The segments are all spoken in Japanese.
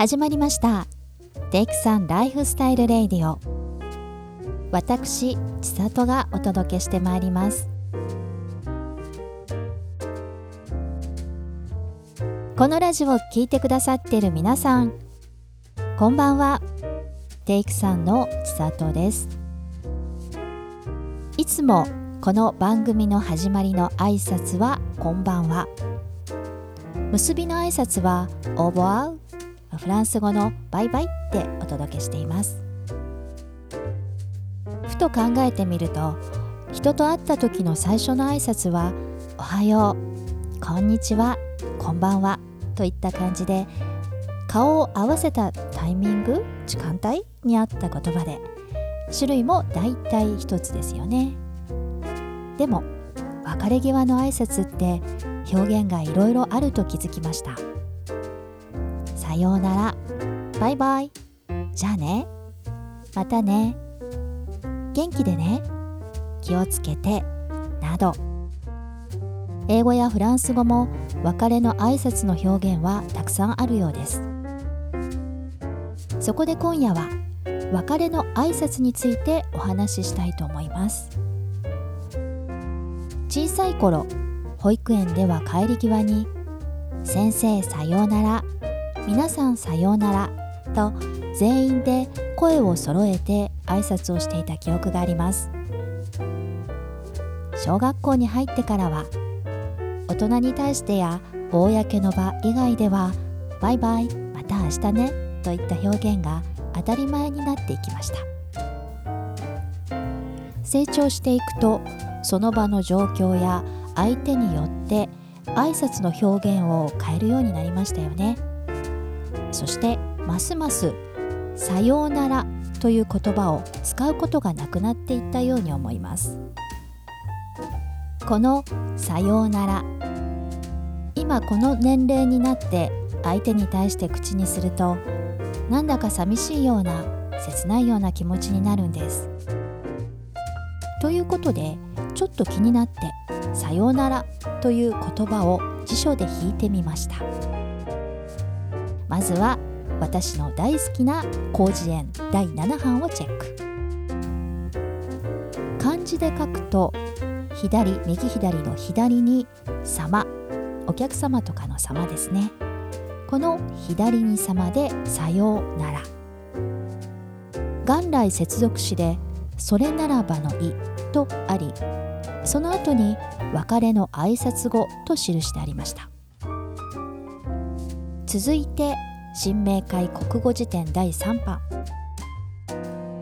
始まりました。テイクさんライフスタイルレイディオ。私千里がお届けしてまいります。このラジオを聴いてくださっている皆さんこんばんは。テイクさんの千里です。いつもこの番組の始まりの挨拶はこんばんは。結びの挨拶はオーボアウフランス語のバイバイってお届けしています。ふと考えてみると人と会った時の最初の挨拶はおはようこんにちはこんばんはといった感じで顔を合わせたタイミング時間帯にあった言葉で種類も大体一つですよね。でも別れ際の挨拶って表現がいろいろあると気づきました。さようなら。バイバイ。じゃあね。またね。元気でね。気をつけて。など。英語やフランス語も別れの挨拶の表現はたくさんあるようです。そこで今夜は別れの挨拶についてお話ししたいと思います。小さい頃保育園では帰り際に「先生さようなら。皆さんさようなら。と全員で声を揃えて挨拶をしていた記憶があります。小学校に入ってからは大人に対してや公の場以外ではバイバイまた明日ねといった表現が当たり前になっていきました。成長していくとその場の状況や相手によって挨拶の表現を変えるようになりましたよね。そしてますます「さようなら」という言葉を使うことがなくなっていったように思います。この「さようなら」今この年齢になって相手に対して口にするとなんだか寂しいような切ないような気持ちになるんです。ということでちょっと気になって「さようなら」という言葉を辞書で引いてみました。まずは私の大好きな広辞苑第7版をチェック。漢字で書くと左右左の左に「様」お客様とかの様ですね。この左に様で「さようなら」元来接続詞で「それならばの意」とあり。その後に別れの挨拶語と記してありました。続いて新明解国語辞典第3版。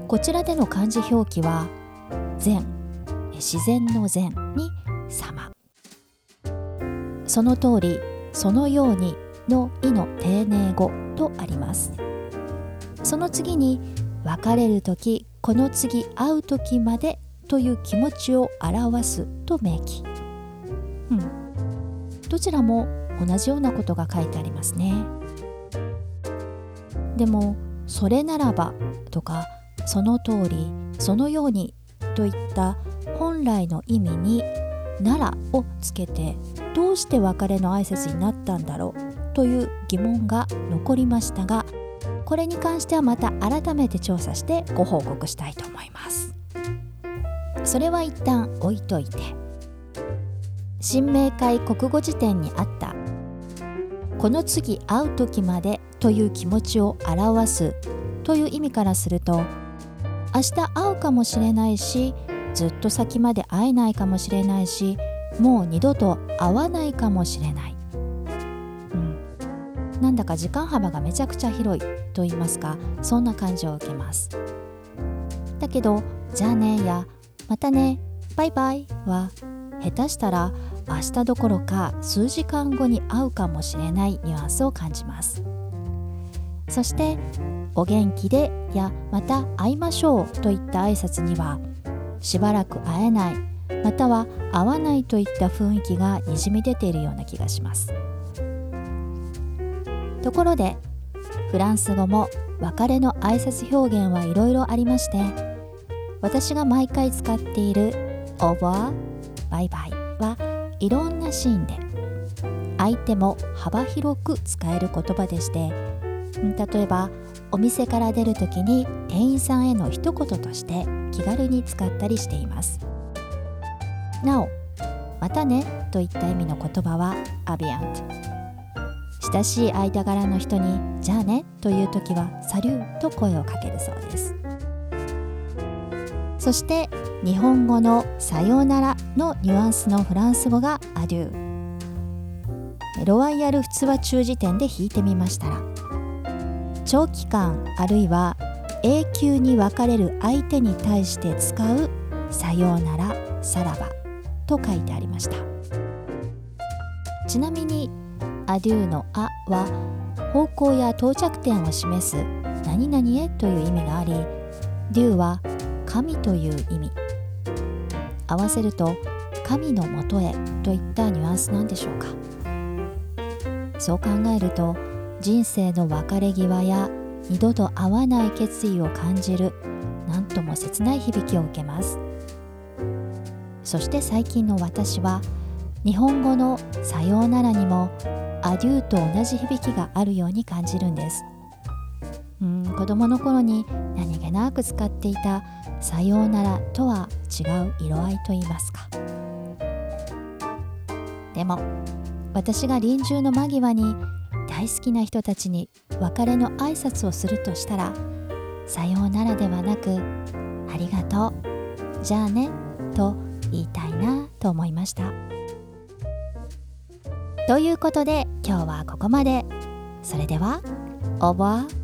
こちらでの漢字表記は善自然の善に様。その通りそのようにの意の丁寧語とあります。その次に別れる時この次会う時までという気持ちを表すと明記。うん。どちらも同じようなことが書いてありますね。でも「それならば」とか「その通り」「そのように」といった本来の意味に「なら」をつけてどうして別れの挨拶になったんだろうという疑問が残りましたがこれに関してはまた改めて調査してご報告したいと思います。それは一旦置いといて新明解国語辞典にあったこの次会う時までという気持ちを表すという意味からすると明日会うかもしれないしずっと先まで会えないかもしれないしもう二度と会わないかもしれない、うん、なんだか時間幅がめちゃくちゃ広いと言いますかそんな感じを受けます。だけど「じゃあね」や「またね」「バイバイ」は下手したら明日どころか数時間後に会うかもしれないニュアンスを感じます。そして「お元気で」や「また会いましょう」といった挨拶にはしばらく会えないまたは会わないといった雰囲気がにじみ出ているような気がします。ところでフランス語も別れの挨拶表現はいろいろありまして私が毎回使っている「オーバー」「バイバイ」はいろんなシーンで相手も幅広く使える言葉でして例えばお店から出る時に店員さんへの一言として気軽に使ったりしています。なお「またね」といった意味の言葉はアビアント。親しい間柄の人に「じゃあね」という時は「サリュー」と声をかけるそうです。そして日本語の「さようなら」のニュアンスのフランス語が「アデュー」ロワイヤル普通話中辞典で引いてみましたら長期間あるいは永久に別れる相手に対して使う「さようなら」「さらば」と書いてありました。ちなみに「アデュー」の「あ」は方向や到着点を示す「何々へ」という意味があり「デュー」は神という意味。合わせると神のもとへといったニュアンスなんでしょうか。そう考えると人生の別れ際や二度と会わない決意を感じる何とも切ない響きを受けます。そして最近の私は日本語の「さようなら」にも「アデュー」と同じ響きがあるように感じるんです。うん子供の頃に何気なく使っていた「さようなら」とは違う色合いといいますか。でも私が臨終の間際に大好きな人たちに別れの挨拶をするとしたら「さようなら」ではなく「ありがとう」「じゃあね」と言いたいなと思いました。ということで今日はここまで。それではオーバー